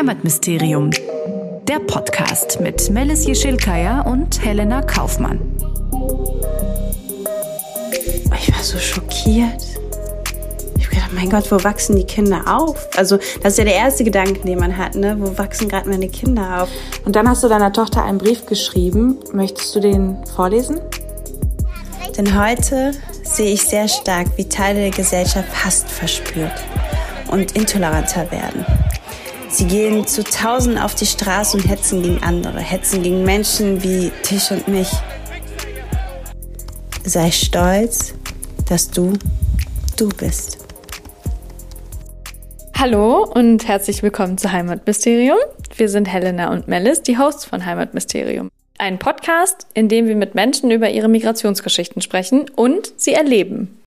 Heimatmysterium. Der Podcast mit Melis Jeschilkaya und Helena Kaufmann. Ich war so schockiert. Ich habe gedacht, mein Gott, wo wachsen die Kinder auf? Also, das ist ja der erste Gedanke, den man hat, ne? Wo wachsen gerade meine Kinder auf? Und dann hast du deiner Tochter einen Brief geschrieben. Möchtest du den vorlesen? Denn heute sehe ich sehr stark, wie Teile der Gesellschaft Hass verspürt und intoleranter werden. Sie gehen zu Tausenden auf die Straße und hetzen gegen andere, hetzen gegen Menschen wie dich und mich. Sei stolz, dass du du bist. Hallo und herzlich willkommen zu Heimatmysterium. Wir sind Helena und Melis, die Hosts von Heimatmysterium. Ein Podcast, in dem wir mit Menschen über ihre Migrationsgeschichten sprechen und sie erleben.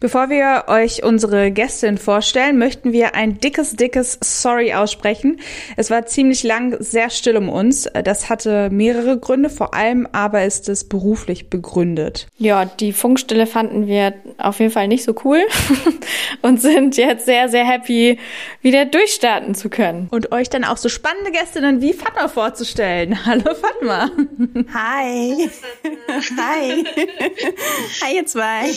Bevor wir euch unsere Gästin vorstellen, möchten wir ein dickes, dickes Sorry aussprechen. Es war ziemlich lang sehr still um uns. Das hatte mehrere Gründe, vor allem aber ist es beruflich begründet. Ja, die Funkstille fanden wir auf jeden Fall nicht so cool und sind jetzt sehr, sehr happy, wieder durchstarten zu können. Und euch dann auch so spannende Gästinnen wie Fatma vorzustellen. Hallo Fatma. Hi. Hi. Hi ihr zwei.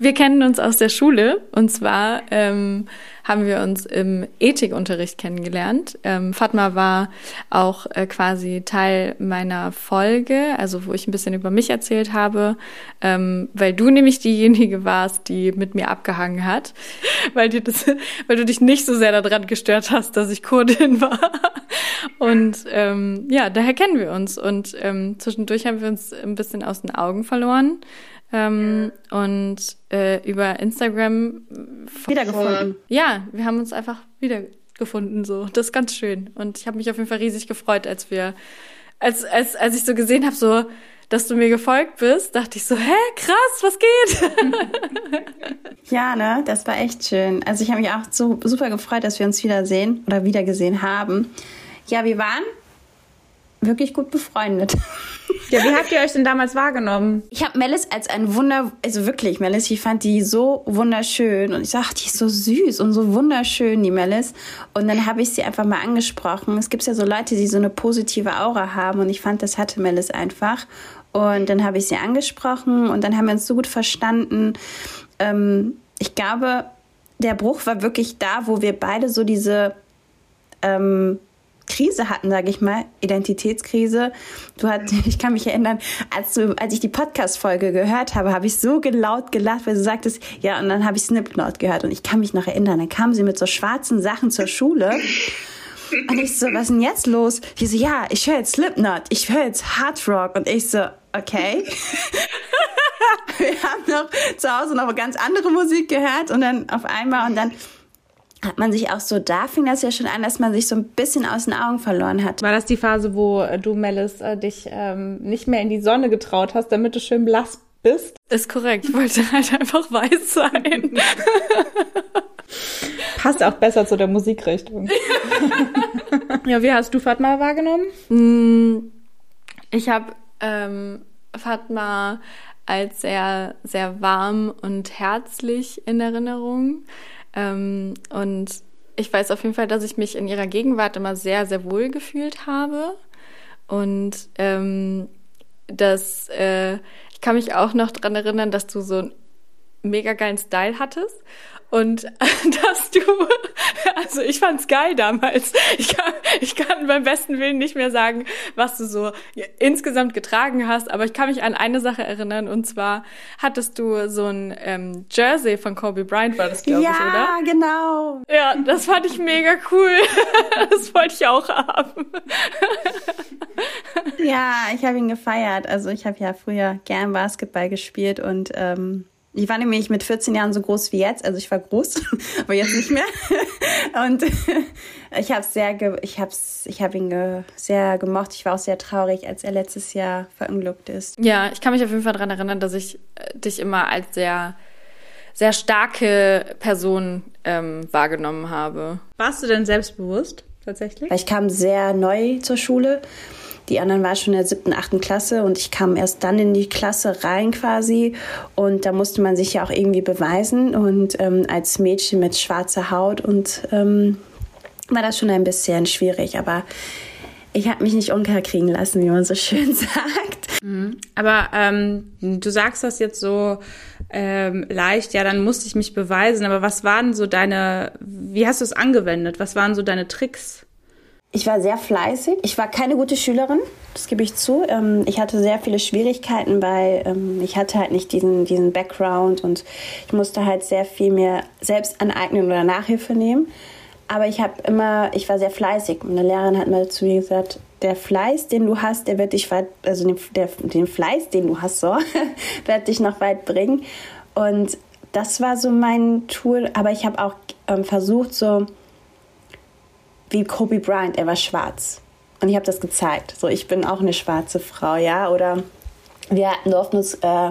Wir kennen uns aus der Schule und zwar ähm, haben wir uns im Ethikunterricht kennengelernt. Ähm, Fatma war auch äh, quasi Teil meiner Folge, also wo ich ein bisschen über mich erzählt habe, ähm, weil du nämlich diejenige warst, die mit mir abgehangen hat, weil, dir das, weil du dich nicht so sehr daran gestört hast, dass ich Kurdin war. Und ähm, ja, daher kennen wir uns und ähm, zwischendurch haben wir uns ein bisschen aus den Augen verloren. Ähm. Und äh, über Instagram wiedergefunden. Ja, wir haben uns einfach wiedergefunden. So, das ist ganz schön. Und ich habe mich auf jeden Fall riesig gefreut, als wir, als als als ich so gesehen habe, so dass du mir gefolgt bist, dachte ich so, hä, krass, was geht? ja, ne, das war echt schön. Also ich habe mich auch so super gefreut, dass wir uns wiedersehen oder wiedergesehen haben. Ja, wir waren wirklich gut befreundet. Ja, wie habt ihr euch denn damals wahrgenommen? Ich habe Melis als ein Wunder, also wirklich Melis, ich fand die so wunderschön und ich sag, die ist so süß und so wunderschön, die Melis. Und dann habe ich sie einfach mal angesprochen. Es gibt ja so Leute, die so eine positive Aura haben und ich fand, das hatte Melis einfach. Und dann habe ich sie angesprochen und dann haben wir uns so gut verstanden. Ähm, ich glaube, der Bruch war wirklich da, wo wir beide so diese ähm, Krise hatten, sage ich mal, Identitätskrise. Du hat, ich kann mich erinnern, als du, als ich die Podcast-Folge gehört habe, habe ich so laut gelacht, weil du sagtest, ja, und dann habe ich Slipknot gehört und ich kann mich noch erinnern, dann kam sie mit so schwarzen Sachen zur Schule. Und ich so, was ist denn jetzt los? Die so, ja, ich höre jetzt Slipknot, ich höre jetzt Hard Rock. Und ich so, okay. Wir haben noch zu Hause noch ganz andere Musik gehört und dann auf einmal und dann hat man sich auch so, da fing das ja schon an, dass man sich so ein bisschen aus den Augen verloren hat. War das die Phase, wo äh, du, Melis, äh, dich ähm, nicht mehr in die Sonne getraut hast, damit du schön blass bist? Ist korrekt. Ich wollte halt einfach weiß sein. Passt auch besser zu der Musikrichtung. ja, wie hast du Fatma wahrgenommen? Mm, ich habe ähm, Fatma als sehr, sehr warm und herzlich in Erinnerung. Ähm, und ich weiß auf jeden Fall, dass ich mich in ihrer Gegenwart immer sehr, sehr wohl gefühlt habe. Und ähm, dass äh, ich kann mich auch noch dran erinnern, dass du so einen mega geilen Style hattest und dass du, also ich fand's geil damals. Ich kann, ich kann beim besten Willen nicht mehr sagen, was du so insgesamt getragen hast, aber ich kann mich an eine Sache erinnern und zwar hattest du so ein ähm, Jersey von Kobe Bryant, war das glaube ja, ich, oder? Ja, genau. Ja, das fand ich mega cool. das wollte ich auch haben. ja, ich habe ihn gefeiert. Also ich habe ja früher gern Basketball gespielt und ähm, ich war nämlich mit 14 Jahren so groß wie jetzt, also ich war groß, aber jetzt nicht mehr. Und ich habe sehr, ich habe, ich habe ihn ge sehr gemocht. Ich war auch sehr traurig, als er letztes Jahr verunglückt ist. Ja, ich kann mich auf jeden Fall daran erinnern, dass ich äh, dich immer als sehr, sehr starke Person ähm, wahrgenommen habe. Warst du denn selbstbewusst tatsächlich? Ich kam sehr neu zur Schule die anderen waren schon in der siebten, achten Klasse und ich kam erst dann in die Klasse rein quasi. Und da musste man sich ja auch irgendwie beweisen. Und ähm, als Mädchen mit schwarzer Haut und ähm, war das schon ein bisschen schwierig, aber ich habe mich nicht unterkriegen lassen, wie man so schön sagt. Mhm. Aber ähm, du sagst das jetzt so ähm, leicht, ja, dann musste ich mich beweisen. Aber was waren so deine, wie hast du es angewendet? Was waren so deine Tricks? Ich war sehr fleißig. Ich war keine gute Schülerin, das gebe ich zu. Ähm, ich hatte sehr viele Schwierigkeiten, weil ähm, ich hatte halt nicht diesen, diesen Background und ich musste halt sehr viel mir selbst aneignen oder Nachhilfe nehmen. Aber ich habe immer, ich war sehr fleißig. Meine Lehrerin hat mal zu mir gesagt, der Fleiß, den du hast, der wird dich weit, also den, der, den Fleiß, den du hast, so, wird dich noch weit bringen. Und das war so mein Tool. Aber ich habe auch ähm, versucht, so wie Kobe Bryant, er war schwarz. Und ich habe das gezeigt. So, ich bin auch eine schwarze Frau, ja. Oder wir durften uns äh,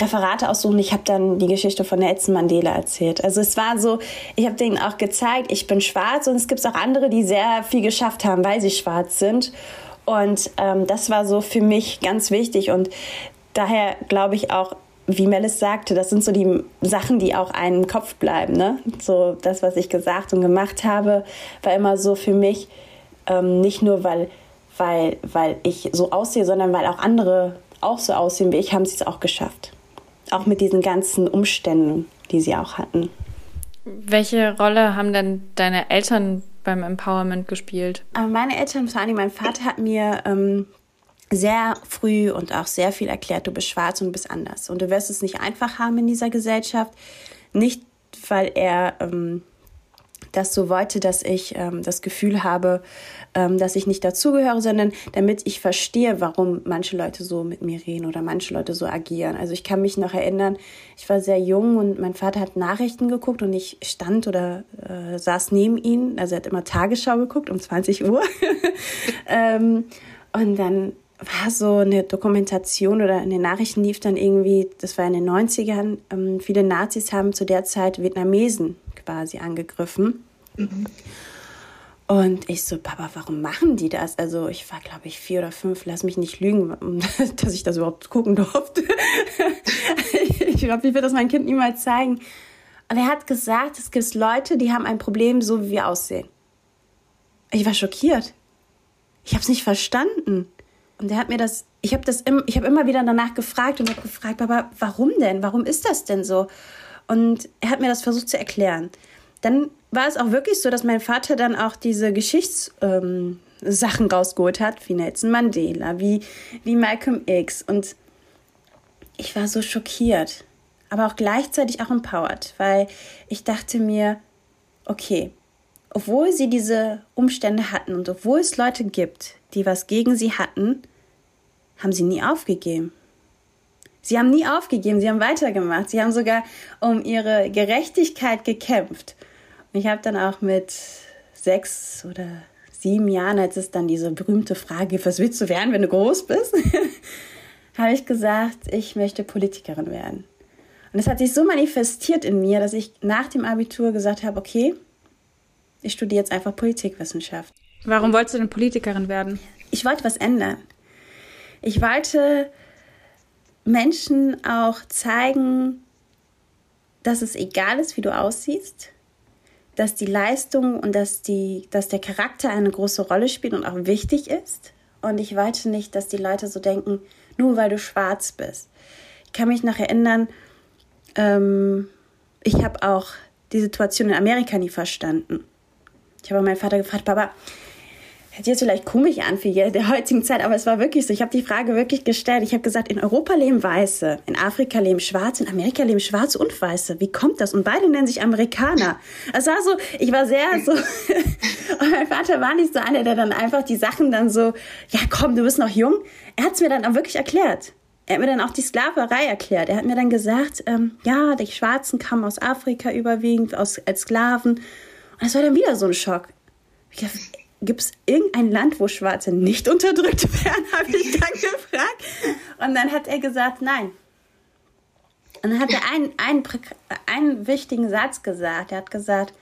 Referate aussuchen. Ich habe dann die Geschichte von Nelson Mandela erzählt. Also es war so, ich habe denen auch gezeigt, ich bin schwarz und es gibt auch andere, die sehr viel geschafft haben, weil sie schwarz sind. Und ähm, das war so für mich ganz wichtig und daher glaube ich auch, wie Melis sagte, das sind so die Sachen, die auch einem im Kopf bleiben. Ne? So das, was ich gesagt und gemacht habe, war immer so für mich ähm, nicht nur, weil, weil, weil ich so aussehe, sondern weil auch andere auch so aussehen wie ich, haben sie es auch geschafft. Auch mit diesen ganzen Umständen, die sie auch hatten. Welche Rolle haben denn deine Eltern beim Empowerment gespielt? Meine Eltern, vor allem mein Vater, hat mir ähm, sehr früh und auch sehr viel erklärt, du bist schwarz und bist anders. Und du wirst es nicht einfach haben in dieser Gesellschaft. Nicht, weil er ähm, das so wollte, dass ich ähm, das Gefühl habe, ähm, dass ich nicht dazugehöre, sondern damit ich verstehe, warum manche Leute so mit mir reden oder manche Leute so agieren. Also ich kann mich noch erinnern, ich war sehr jung und mein Vater hat Nachrichten geguckt und ich stand oder äh, saß neben ihm. Also er hat immer Tagesschau geguckt um 20 Uhr. ähm, und dann war so eine Dokumentation oder in den Nachrichten lief dann irgendwie, das war in den 90ern, ähm, viele Nazis haben zu der Zeit Vietnamesen quasi angegriffen. Mhm. Und ich so, Papa, warum machen die das? Also ich war, glaube ich, vier oder fünf, lass mich nicht lügen, dass ich das überhaupt gucken durfte. ich glaube, ich werde das meinem Kind niemals zeigen. Und er hat gesagt, es gibt Leute, die haben ein Problem, so wie wir aussehen. Ich war schockiert. Ich habe es nicht verstanden. Und er hat mir das, ich habe im, ich immer wieder danach gefragt und habe gefragt, Papa, warum denn? Warum ist das denn so? Und er hat mir das versucht zu erklären. Dann war es auch wirklich so, dass mein Vater dann auch diese Geschichtssachen ähm, rausgeholt hat, wie Nelson Mandela, wie, wie Malcolm X. Und ich war so schockiert, aber auch gleichzeitig auch empowered, weil ich dachte mir, okay, obwohl sie diese Umstände hatten und obwohl es Leute gibt, die was gegen sie hatten, haben sie nie aufgegeben. Sie haben nie aufgegeben, sie haben weitergemacht, sie haben sogar um ihre Gerechtigkeit gekämpft. Und ich habe dann auch mit sechs oder sieben Jahren, als es dann diese berühmte Frage, was willst du werden, wenn du groß bist, habe ich gesagt, ich möchte Politikerin werden. Und es hat sich so manifestiert in mir, dass ich nach dem Abitur gesagt habe, okay, ich studiere jetzt einfach Politikwissenschaft. Warum wolltest du denn Politikerin werden? Ich wollte was ändern. Ich wollte Menschen auch zeigen, dass es egal ist, wie du aussiehst, dass die Leistung und dass, die, dass der Charakter eine große Rolle spielt und auch wichtig ist. Und ich wollte nicht, dass die Leute so denken, nur weil du schwarz bist. Ich kann mich noch erinnern, ähm, ich habe auch die Situation in Amerika nie verstanden. Ich habe meinen Vater gefragt, Papa, hört jetzt vielleicht komisch an für der heutigen Zeit, aber es war wirklich so. Ich habe die Frage wirklich gestellt. Ich habe gesagt, in Europa leben Weiße, in Afrika leben Schwarze, in Amerika leben Schwarze und Weiße. Wie kommt das? Und beide nennen sich Amerikaner. Es war so, ich war sehr so, und mein Vater war nicht so einer, der dann einfach die Sachen dann so, ja komm, du bist noch jung. Er hat es mir dann auch wirklich erklärt. Er hat mir dann auch die Sklaverei erklärt. Er hat mir dann gesagt, ähm, ja, die Schwarzen kamen aus Afrika überwiegend, aus, als Sklaven. Und das war dann wieder so ein Schock. Ich dachte, gibt es irgendein Land, wo Schwarze nicht unterdrückt werden, habe ich dann gefragt. Und dann hat er gesagt, nein. Und dann hat er einen, einen, einen wichtigen Satz gesagt. Er hat gesagt,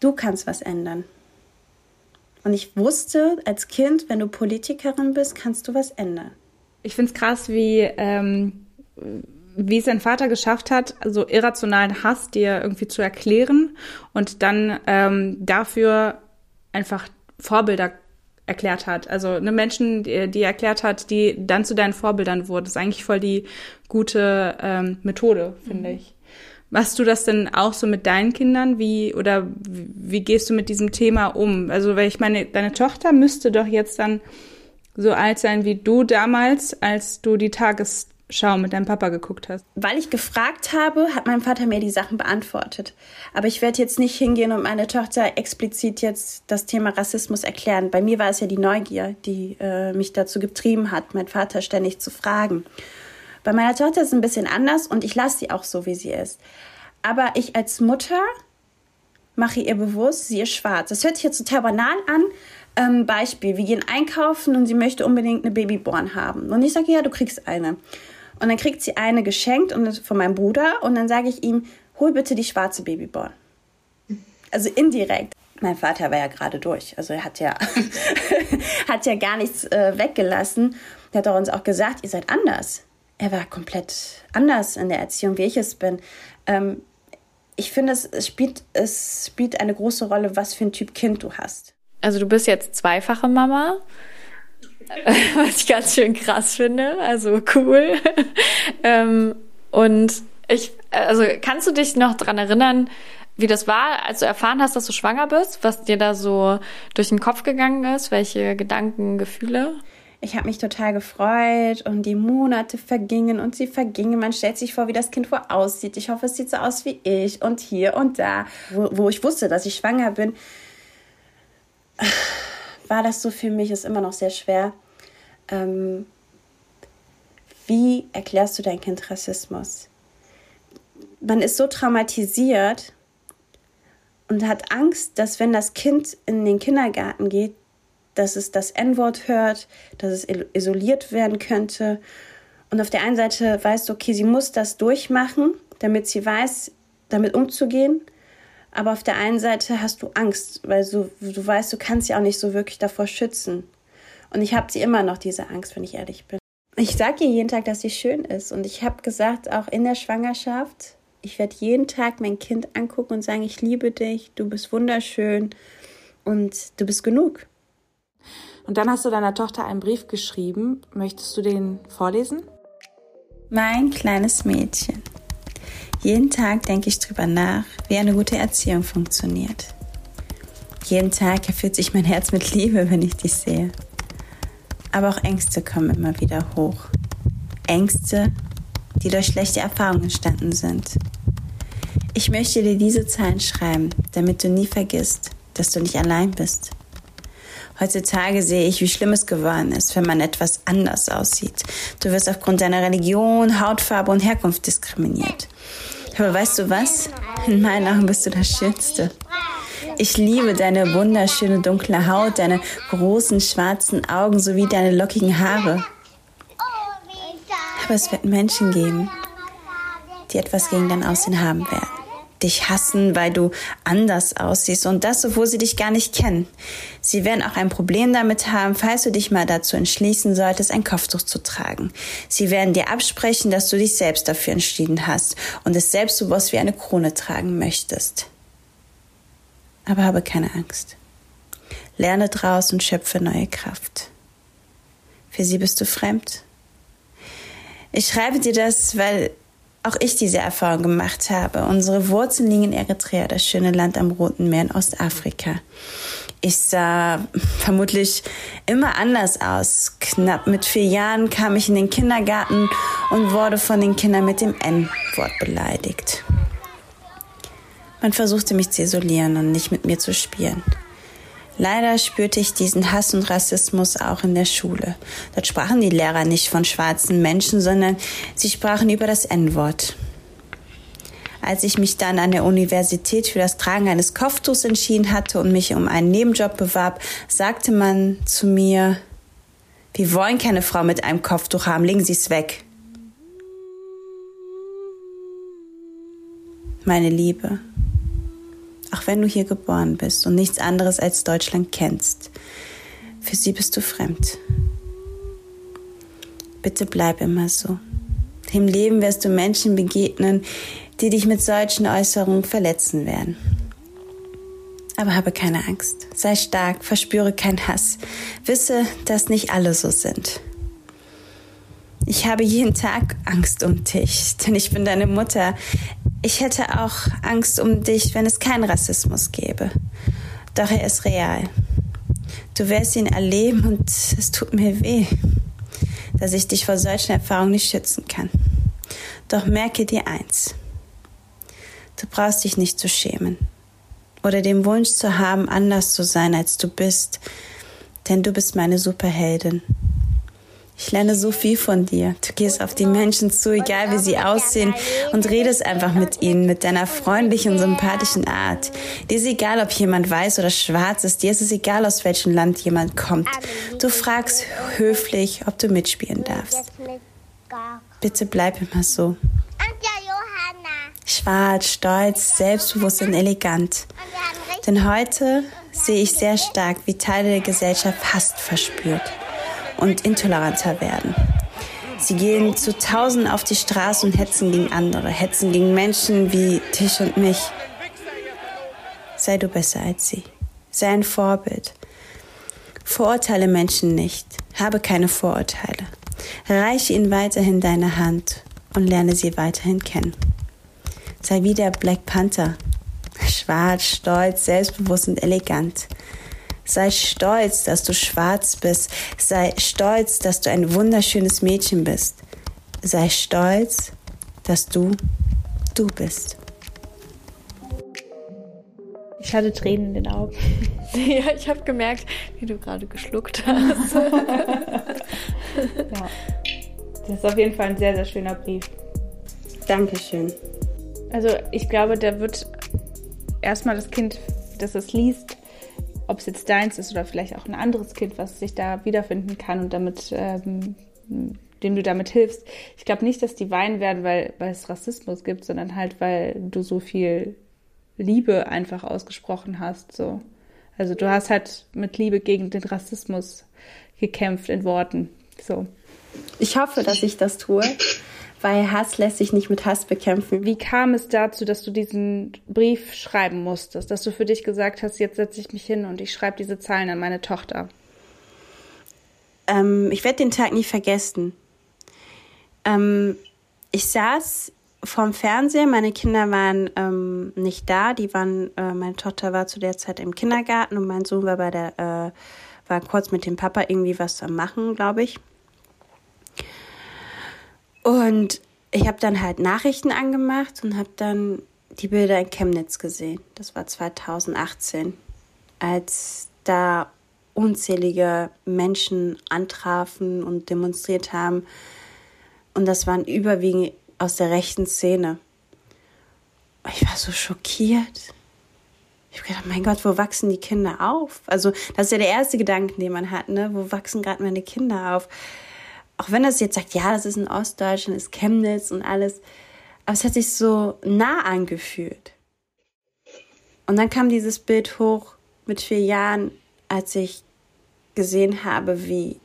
du kannst was ändern. Und ich wusste als Kind, wenn du Politikerin bist, kannst du was ändern. Ich finde es krass, wie, ähm, wie es sein Vater geschafft hat, so irrationalen Hass dir irgendwie zu erklären und dann ähm, dafür einfach Vorbilder erklärt hat. Also eine Menschen, die, die erklärt hat, die dann zu deinen Vorbildern wurden. Das ist eigentlich voll die gute ähm, Methode, finde mhm. ich. Machst du das denn auch so mit deinen Kindern? Wie oder wie, wie gehst du mit diesem Thema um? Also, weil ich meine, deine Tochter müsste doch jetzt dann so alt sein wie du damals, als du die Tagesschau mit deinem Papa geguckt hast. Weil ich gefragt habe, hat mein Vater mir die Sachen beantwortet. Aber ich werde jetzt nicht hingehen und meine Tochter explizit jetzt das Thema Rassismus erklären. Bei mir war es ja die Neugier, die äh, mich dazu getrieben hat, meinen Vater ständig zu fragen. Bei meiner Tochter ist es ein bisschen anders und ich lasse sie auch so, wie sie ist. Aber ich als Mutter mache ihr bewusst, sie ist schwarz. Das hört sich jetzt total banal an. Ähm, Beispiel, wir gehen einkaufen und sie möchte unbedingt eine Babyborn haben. Und ich sage, ja, du kriegst eine. Und dann kriegt sie eine geschenkt und von meinem Bruder und dann sage ich ihm, hol bitte die schwarze Babyborn. Also indirekt. Mein Vater war ja gerade durch. Also er hat ja, hat ja gar nichts äh, weggelassen. Er hat auch uns auch gesagt, ihr seid anders er war komplett anders in der Erziehung, wie ich es bin. Ähm, ich finde, es, spielt, es spielt eine große Rolle, was für ein Typ Kind du hast. Also du bist jetzt zweifache Mama, was ich ganz schön krass finde. Also cool. ähm, und ich, also kannst du dich noch dran erinnern, wie das war, als du erfahren hast, dass du schwanger bist, was dir da so durch den Kopf gegangen ist, welche Gedanken, Gefühle? Ich habe mich total gefreut und die Monate vergingen und sie vergingen. Man stellt sich vor, wie das Kind wohl aussieht. Ich hoffe, es sieht so aus wie ich und hier und da. Wo, wo ich wusste, dass ich schwanger bin, war das so für mich, ist immer noch sehr schwer. Ähm, wie erklärst du dein Kind Rassismus? Man ist so traumatisiert und hat Angst, dass wenn das Kind in den Kindergarten geht, dass es das N-Wort hört, dass es isoliert werden könnte. Und auf der einen Seite weißt du, okay, sie muss das durchmachen, damit sie weiß, damit umzugehen. Aber auf der einen Seite hast du Angst, weil du, du weißt, du kannst sie auch nicht so wirklich davor schützen. Und ich habe sie immer noch, diese Angst, wenn ich ehrlich bin. Ich sage ihr jeden Tag, dass sie schön ist. Und ich habe gesagt, auch in der Schwangerschaft, ich werde jeden Tag mein Kind angucken und sagen, ich liebe dich, du bist wunderschön und du bist genug. Und dann hast du deiner Tochter einen Brief geschrieben. Möchtest du den vorlesen? Mein kleines Mädchen. Jeden Tag denke ich drüber nach, wie eine gute Erziehung funktioniert. Jeden Tag erfüllt sich mein Herz mit Liebe, wenn ich dich sehe. Aber auch Ängste kommen immer wieder hoch. Ängste, die durch schlechte Erfahrungen entstanden sind. Ich möchte dir diese Zeilen schreiben, damit du nie vergisst, dass du nicht allein bist. Heutzutage sehe ich, wie schlimm es geworden ist, wenn man etwas anders aussieht. Du wirst aufgrund deiner Religion, Hautfarbe und Herkunft diskriminiert. Aber weißt du was? In meinen Augen bist du das Schönste. Ich liebe deine wunderschöne dunkle Haut, deine großen schwarzen Augen sowie deine lockigen Haare. Aber es wird Menschen geben, die etwas gegen dein Aussehen haben werden dich hassen, weil du anders aussiehst und das, obwohl sie dich gar nicht kennen. Sie werden auch ein Problem damit haben, falls du dich mal dazu entschließen solltest, ein Kopftuch zu tragen. Sie werden dir absprechen, dass du dich selbst dafür entschieden hast und es selbstbewusst wie eine Krone tragen möchtest. Aber habe keine Angst. Lerne draus und schöpfe neue Kraft. Für sie bist du fremd. Ich schreibe dir das, weil auch ich diese Erfahrung gemacht habe. Unsere Wurzeln liegen in Eritrea, das schöne Land am Roten Meer in Ostafrika. Ich sah vermutlich immer anders aus. Knapp mit vier Jahren kam ich in den Kindergarten und wurde von den Kindern mit dem N-Wort beleidigt. Man versuchte mich zu isolieren und nicht mit mir zu spielen. Leider spürte ich diesen Hass und Rassismus auch in der Schule. Dort sprachen die Lehrer nicht von schwarzen Menschen, sondern sie sprachen über das N-Wort. Als ich mich dann an der Universität für das Tragen eines Kopftuchs entschieden hatte und mich um einen Nebenjob bewarb, sagte man zu mir, wir wollen keine Frau mit einem Kopftuch haben, legen Sie es weg. Meine Liebe, auch wenn du hier geboren bist und nichts anderes als Deutschland kennst. Für sie bist du fremd. Bitte bleib immer so. Im Leben wirst du Menschen begegnen, die dich mit solchen Äußerungen verletzen werden. Aber habe keine Angst. Sei stark, verspüre keinen Hass. Wisse, dass nicht alle so sind. Ich habe jeden Tag Angst um dich, denn ich bin deine Mutter. Ich hätte auch Angst um dich, wenn es keinen Rassismus gäbe. Doch er ist real. Du wirst ihn erleben und es tut mir weh, dass ich dich vor solchen Erfahrungen nicht schützen kann. Doch merke dir eins. Du brauchst dich nicht zu schämen oder den Wunsch zu haben, anders zu sein, als du bist, denn du bist meine Superheldin. Ich lerne so viel von dir. Du gehst auf die Menschen zu, egal wie sie aussehen, und redest einfach mit ihnen, mit deiner freundlichen und sympathischen Art. Dir ist egal, ob jemand weiß oder schwarz ist. Dir ist es egal, aus welchem Land jemand kommt. Du fragst höflich, ob du mitspielen darfst. Bitte bleib immer so. Schwarz, stolz, selbstbewusst und elegant. Denn heute sehe ich sehr stark, wie Teile der Gesellschaft Hass verspürt und intoleranter werden. Sie gehen zu Tausenden auf die Straße und hetzen gegen andere, hetzen gegen Menschen wie dich und mich. Sei du besser als sie. Sei ein Vorbild. Verurteile Menschen nicht. Habe keine Vorurteile. Reiche ihnen weiterhin deine Hand und lerne sie weiterhin kennen. Sei wie der Black Panther. Schwarz, stolz, selbstbewusst und elegant. Sei stolz, dass du schwarz bist. Sei stolz, dass du ein wunderschönes Mädchen bist. Sei stolz, dass du du bist. Ich hatte Tränen in den Augen. Ja, ich habe gemerkt, wie du gerade geschluckt hast. ja. Das ist auf jeden Fall ein sehr, sehr schöner Brief. Dankeschön. Also ich glaube, da wird erstmal das Kind, das es liest, ob es jetzt deins ist oder vielleicht auch ein anderes Kind, was sich da wiederfinden kann und damit, ähm, dem du damit hilfst. Ich glaube nicht, dass die weinen werden, weil, weil es Rassismus gibt, sondern halt, weil du so viel Liebe einfach ausgesprochen hast. So. Also du hast halt mit Liebe gegen den Rassismus gekämpft in Worten. So. Ich hoffe, dass ich das tue weil Hass lässt sich nicht mit Hass bekämpfen. Wie kam es dazu, dass du diesen Brief schreiben musstest, dass du für dich gesagt hast, jetzt setze ich mich hin und ich schreibe diese Zahlen an meine Tochter? Ähm, ich werde den Tag nie vergessen. Ähm, ich saß vorm Fernseher, meine Kinder waren ähm, nicht da, die waren, äh, meine Tochter war zu der Zeit im Kindergarten und mein Sohn war bei der, äh, war kurz mit dem Papa irgendwie was am machen, glaube ich. Und ich habe dann halt Nachrichten angemacht und habe dann die Bilder in Chemnitz gesehen. Das war 2018, als da unzählige Menschen antrafen und demonstriert haben. Und das waren überwiegend aus der rechten Szene. Ich war so schockiert. Ich habe gedacht, mein Gott, wo wachsen die Kinder auf? Also, das ist ja der erste Gedanke, den man hat, ne? Wo wachsen gerade meine Kinder auf? Auch wenn das jetzt sagt, ja, das ist in Ostdeutschland, ist Chemnitz und alles, aber es hat sich so nah angefühlt. Und dann kam dieses Bild hoch mit vier Jahren, als ich gesehen habe, wie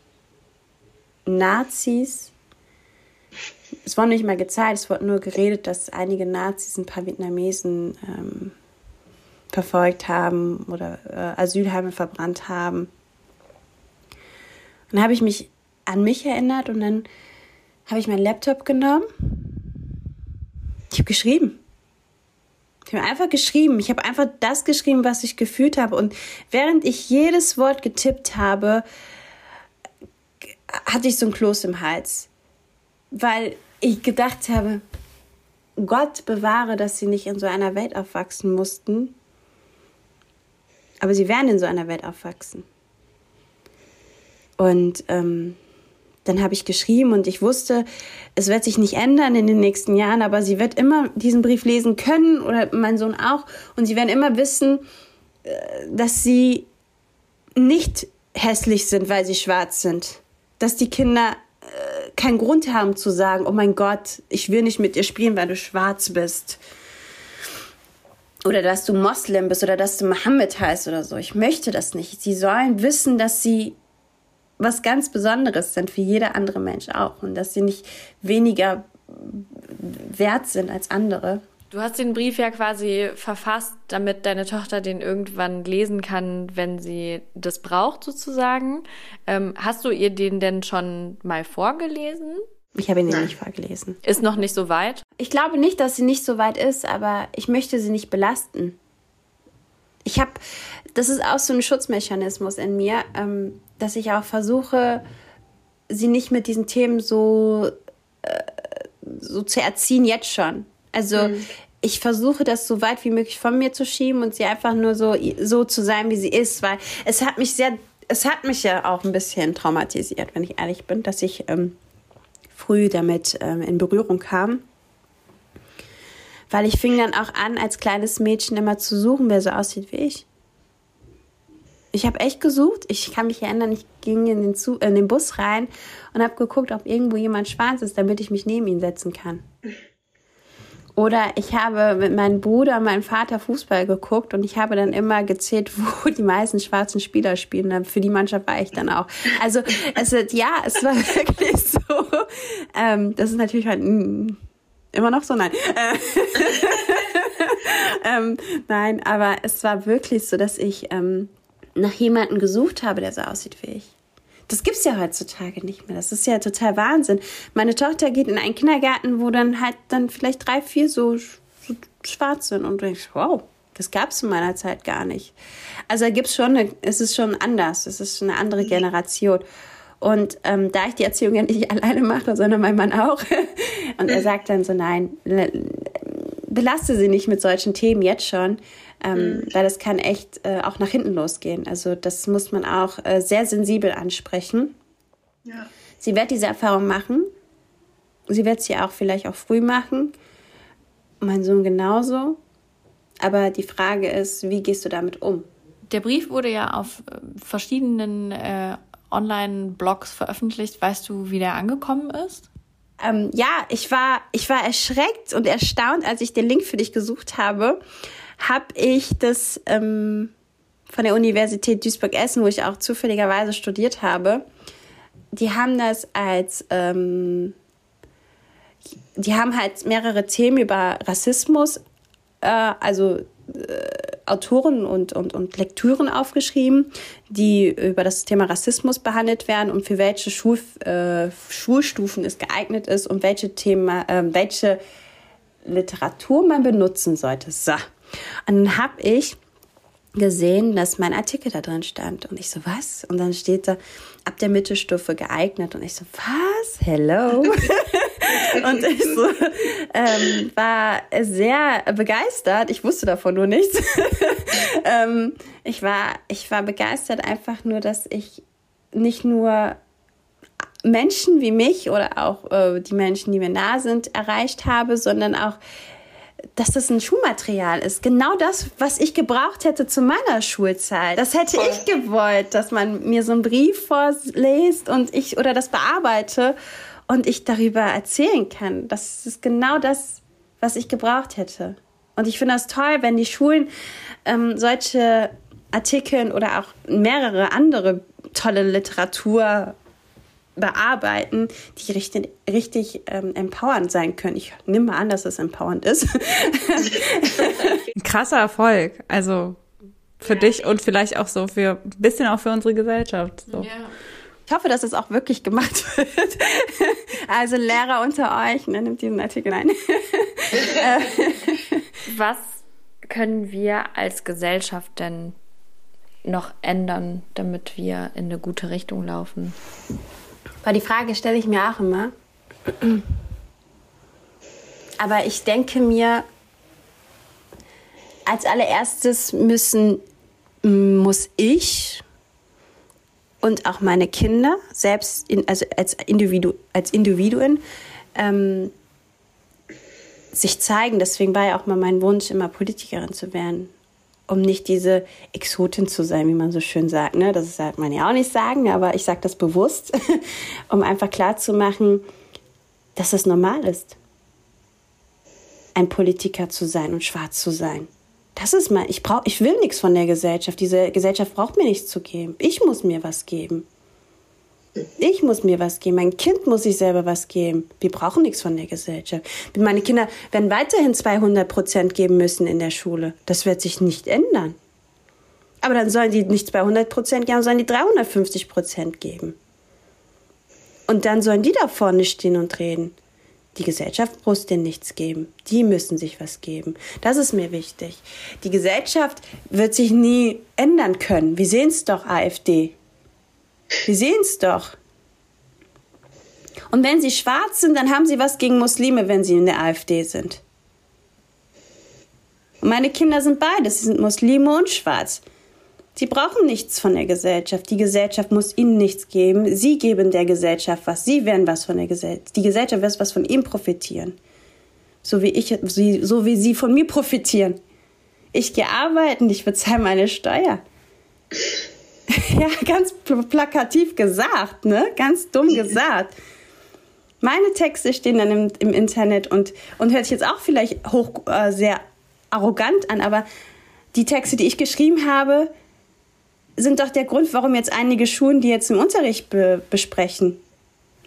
Nazis, es wurde nicht mal gezeigt, es wurde nur geredet, dass einige Nazis ein paar Vietnamesen ähm, verfolgt haben oder äh, Asylheime verbrannt haben. Und dann habe ich mich an mich erinnert und dann habe ich meinen Laptop genommen. Ich habe geschrieben. Ich habe einfach geschrieben. Ich habe einfach das geschrieben, was ich gefühlt habe. Und während ich jedes Wort getippt habe, hatte ich so ein Kloß im Hals. Weil ich gedacht habe, Gott bewahre, dass sie nicht in so einer Welt aufwachsen mussten. Aber sie werden in so einer Welt aufwachsen. Und ähm, dann habe ich geschrieben und ich wusste, es wird sich nicht ändern in den nächsten Jahren, aber sie wird immer diesen Brief lesen können oder mein Sohn auch und sie werden immer wissen, äh, dass sie nicht hässlich sind, weil sie schwarz sind. Dass die Kinder äh, keinen Grund haben zu sagen, oh mein Gott, ich will nicht mit dir spielen, weil du schwarz bist. Oder dass du Moslem bist oder dass du Mohammed heißt oder so. Ich möchte das nicht. Sie sollen wissen, dass sie was ganz Besonderes sind wie jeder andere Mensch auch und dass sie nicht weniger wert sind als andere. Du hast den Brief ja quasi verfasst, damit deine Tochter den irgendwann lesen kann, wenn sie das braucht, sozusagen. Ähm, hast du ihr den denn schon mal vorgelesen? Ich habe ihn ihr nicht vorgelesen. Ist noch nicht so weit? Ich glaube nicht, dass sie nicht so weit ist, aber ich möchte sie nicht belasten. Ich habe, das ist auch so ein Schutzmechanismus in mir, ähm, dass ich auch versuche, sie nicht mit diesen Themen so, äh, so zu erziehen jetzt schon. Also mhm. ich versuche das so weit wie möglich von mir zu schieben und sie einfach nur so, so zu sein, wie sie ist, weil es hat mich sehr, es hat mich ja auch ein bisschen traumatisiert, wenn ich ehrlich bin, dass ich ähm, früh damit ähm, in Berührung kam. Weil ich fing dann auch an, als kleines Mädchen immer zu suchen, wer so aussieht wie ich. Ich habe echt gesucht. Ich kann mich erinnern, ich ging in den, Zug, in den Bus rein und habe geguckt, ob irgendwo jemand schwarz ist, damit ich mich neben ihn setzen kann. Oder ich habe mit meinem Bruder und meinem Vater Fußball geguckt und ich habe dann immer gezählt, wo die meisten schwarzen Spieler spielen. Für die Mannschaft war ich dann auch. Also es ja, es war wirklich so. Ähm, das ist natürlich halt mh, immer noch so, nein. ähm, nein, aber es war wirklich so, dass ich ähm, nach jemandem gesucht habe, der so aussieht wie ich. Das gibt's ja heutzutage nicht mehr. Das ist ja total Wahnsinn. Meine Tochter geht in einen Kindergarten, wo dann halt dann vielleicht drei, vier so, so schwarz sind und denkst, wow, das gab's in meiner Zeit gar nicht. Also da gibt's schon, eine, es ist schon anders. Es ist eine andere Generation. Und ähm, da ich die Erziehung ja nicht alleine mache, sondern mein Mann auch, und er sagt dann so, nein, belaste sie nicht mit solchen Themen jetzt schon, ähm, mhm. weil das kann echt äh, auch nach hinten losgehen. Also das muss man auch äh, sehr sensibel ansprechen. Ja. Sie wird diese Erfahrung machen. Sie wird sie auch vielleicht auch früh machen. Mein Sohn genauso. Aber die Frage ist, wie gehst du damit um? Der Brief wurde ja auf äh, verschiedenen äh, Online-Blogs veröffentlicht. Weißt du, wie der angekommen ist? Ähm, ja, ich war, ich war erschreckt und erstaunt, als ich den Link für dich gesucht habe, habe ich das ähm, von der Universität Duisburg-Essen, wo ich auch zufälligerweise studiert habe, die haben das als, ähm, die haben halt mehrere Themen über Rassismus, äh, also äh, Autoren und, und, und Lektüren aufgeschrieben, die über das Thema Rassismus behandelt werden und für welche Schul, äh, Schulstufen es geeignet ist und welche Thema, äh, welche Literatur man benutzen sollte. So. Und dann habe ich gesehen, dass mein Artikel da drin stand. Und ich so, was? Und dann steht da, ab der Mittelstufe geeignet. Und ich so, was? Hello? und ich so, ähm, war sehr begeistert. Ich wusste davon nur nichts. ähm, ich, war, ich war begeistert einfach nur, dass ich nicht nur Menschen wie mich oder auch äh, die Menschen, die mir nah sind, erreicht habe, sondern auch dass das ein Schulmaterial ist. Genau das, was ich gebraucht hätte zu meiner Schulzeit. Das hätte ich gewollt, dass man mir so einen Brief vorliest und ich oder das bearbeite und ich darüber erzählen kann. Das ist genau das, was ich gebraucht hätte. Und ich finde das toll, wenn die Schulen ähm, solche Artikel oder auch mehrere andere tolle Literatur bearbeiten, die richtig, richtig ähm, empowernd sein können. Ich nehme mal an, dass es empowernd ist. Ein krasser Erfolg. Also für ja. dich und vielleicht auch so für ein bisschen auch für unsere Gesellschaft. So. Ja. Ich hoffe, dass es auch wirklich gemacht wird. Also Lehrer unter euch, ne, nimmt diesen Artikel ein. Was können wir als Gesellschaft denn noch ändern, damit wir in eine gute Richtung laufen? Weil die Frage stelle ich mir auch immer. Aber ich denke mir, als allererstes müssen, muss ich und auch meine Kinder selbst, in, also als, Individu, als Individuen, ähm, sich zeigen. Deswegen war ja auch mal mein Wunsch, immer Politikerin zu werden um nicht diese Exotin zu sein, wie man so schön sagt. Ne? Das sagt man ja auch nicht sagen, aber ich sage das bewusst, um einfach klarzumachen, dass es normal ist, ein Politiker zu sein und schwarz zu sein. Das ist mal, ich brauche, ich will nichts von der Gesellschaft. Diese Gesellschaft braucht mir nichts zu geben. Ich muss mir was geben. Ich muss mir was geben. Mein Kind muss sich selber was geben. Wir brauchen nichts von der Gesellschaft. Meine Kinder werden weiterhin 200 Prozent geben müssen in der Schule. Das wird sich nicht ändern. Aber dann sollen die nicht 200 Prozent geben, sollen die 350 Prozent geben. Und dann sollen die da vorne stehen und reden. Die Gesellschaft muss denen nichts geben. Die müssen sich was geben. Das ist mir wichtig. Die Gesellschaft wird sich nie ändern können. Wir sehen es doch, AfD. Wir sehen es doch. Und wenn sie schwarz sind, dann haben sie was gegen Muslime, wenn sie in der AfD sind. Und meine Kinder sind beides. Sie sind Muslime und schwarz. Sie brauchen nichts von der Gesellschaft. Die Gesellschaft muss ihnen nichts geben. Sie geben der Gesellschaft was. Sie werden was von der Gesellschaft. Die Gesellschaft wird was von ihm profitieren. So wie ich, so wie sie von mir profitieren. Ich gehe arbeiten, ich bezahle meine Steuer. ja, ganz plakativ gesagt, ne? Ganz dumm gesagt. Meine Texte stehen dann im, im Internet und, und hört sich jetzt auch vielleicht hoch, äh, sehr arrogant an, aber die Texte, die ich geschrieben habe, sind doch der Grund, warum jetzt einige Schulen die jetzt im Unterricht be besprechen.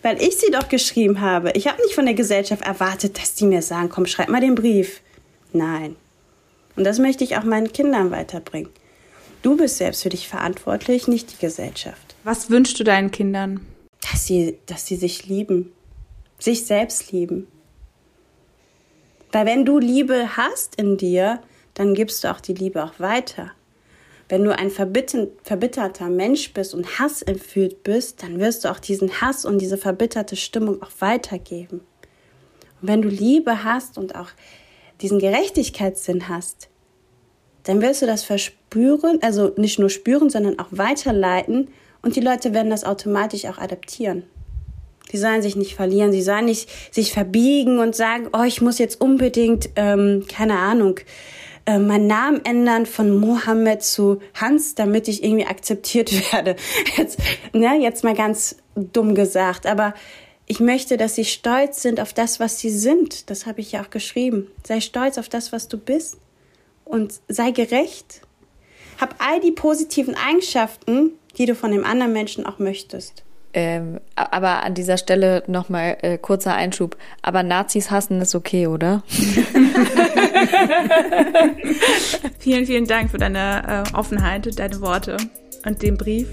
Weil ich sie doch geschrieben habe. Ich habe nicht von der Gesellschaft erwartet, dass die mir sagen, komm, schreib mal den Brief. Nein. Und das möchte ich auch meinen Kindern weiterbringen. Du bist selbst für dich verantwortlich, nicht die Gesellschaft. Was wünschst du deinen Kindern? Dass sie, dass sie sich lieben. Sich selbst lieben. Weil wenn du Liebe hast in dir, dann gibst du auch die Liebe auch weiter. Wenn du ein verbitterter Mensch bist und Hass erfüllt bist, dann wirst du auch diesen Hass und diese verbitterte Stimmung auch weitergeben. Und wenn du Liebe hast und auch diesen Gerechtigkeitssinn hast, dann wirst du das verspüren, also nicht nur spüren, sondern auch weiterleiten und die Leute werden das automatisch auch adaptieren. Die sollen sich nicht verlieren, sie sollen nicht sich verbiegen und sagen, oh, ich muss jetzt unbedingt, ähm, keine Ahnung, äh, meinen Namen ändern von Mohammed zu Hans, damit ich irgendwie akzeptiert werde. Jetzt, ne, jetzt mal ganz dumm gesagt, aber ich möchte, dass sie stolz sind auf das, was sie sind. Das habe ich ja auch geschrieben. Sei stolz auf das, was du bist und sei gerecht. Hab all die positiven Eigenschaften, die du von dem anderen Menschen auch möchtest. Ähm, aber an dieser Stelle nochmal äh, kurzer Einschub. Aber Nazis hassen ist okay, oder? vielen, vielen Dank für deine äh, Offenheit, deine Worte und den Brief.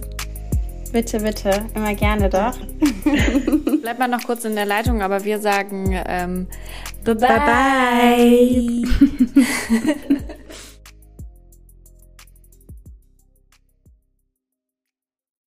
Bitte, bitte, immer gerne doch. Bleib mal noch kurz in der Leitung, aber wir sagen ähm, bye bye. bye, bye.